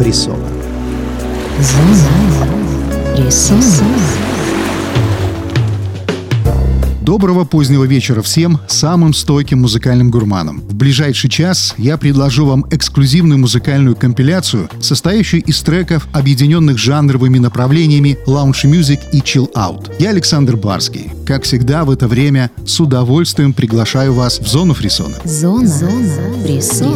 фрисона. Зона фрисона. Доброго позднего вечера всем самым стойким музыкальным гурманам. В ближайший час я предложу вам эксклюзивную музыкальную компиляцию, состоящую из треков, объединенных жанровыми направлениями лаунж мюзик и chill out. Я Александр Барский. Как всегда в это время с удовольствием приглашаю вас в зону фрисона. Зона, Зона фрисона.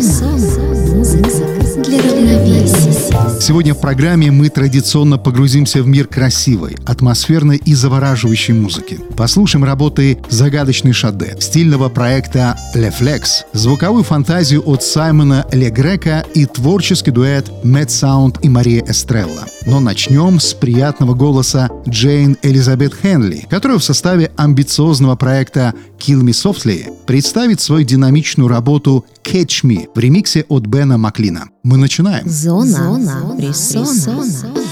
Музыка для равновесия. Сегодня в программе мы традиционно погрузимся в мир красивой, атмосферной и завораживающей музыки. Послушаем работы «Загадочный Шаде» стильного проекта «Le Flex», звуковую фантазию от Саймона Ле Грека и творческий дуэт Мэтт Саунд и Мария Эстрелла. Но начнем с приятного голоса Джейн Элизабет Хенли, которая в составе амбициозного проекта Kill Me Softly представит свою динамичную работу Catch Me в ремиксе от Бена Маклина. Мы начинаем. Зона, Зона фрисона.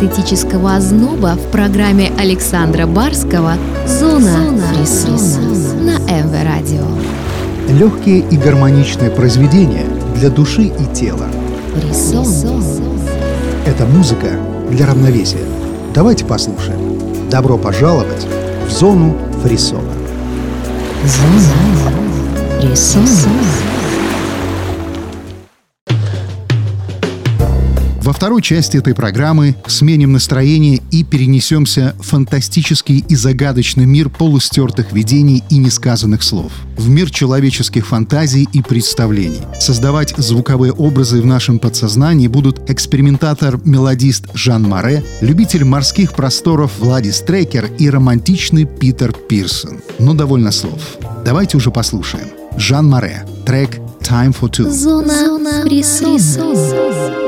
Эстетического озноба в программе Александра Барского «Зона, Зона фрисона» на МВ Радио. Легкие и гармоничные произведения для души и тела. Фрисон. Это музыка для равновесия. Давайте послушаем. Добро пожаловать в зону фрисона. Зона фрисона. Во второй части этой программы сменим настроение и перенесемся в фантастический и загадочный мир полустертых видений и несказанных слов. В мир человеческих фантазий и представлений. Создавать звуковые образы в нашем подсознании будут экспериментатор-мелодист Жан Море, любитель морских просторов Владис Трекер и романтичный Питер Пирсон. Но довольно слов. Давайте уже послушаем. Жан Море. Трек «Time for Two». Зона, Зона фрисона.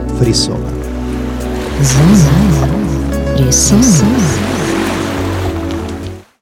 фрисона. Зона фрисона.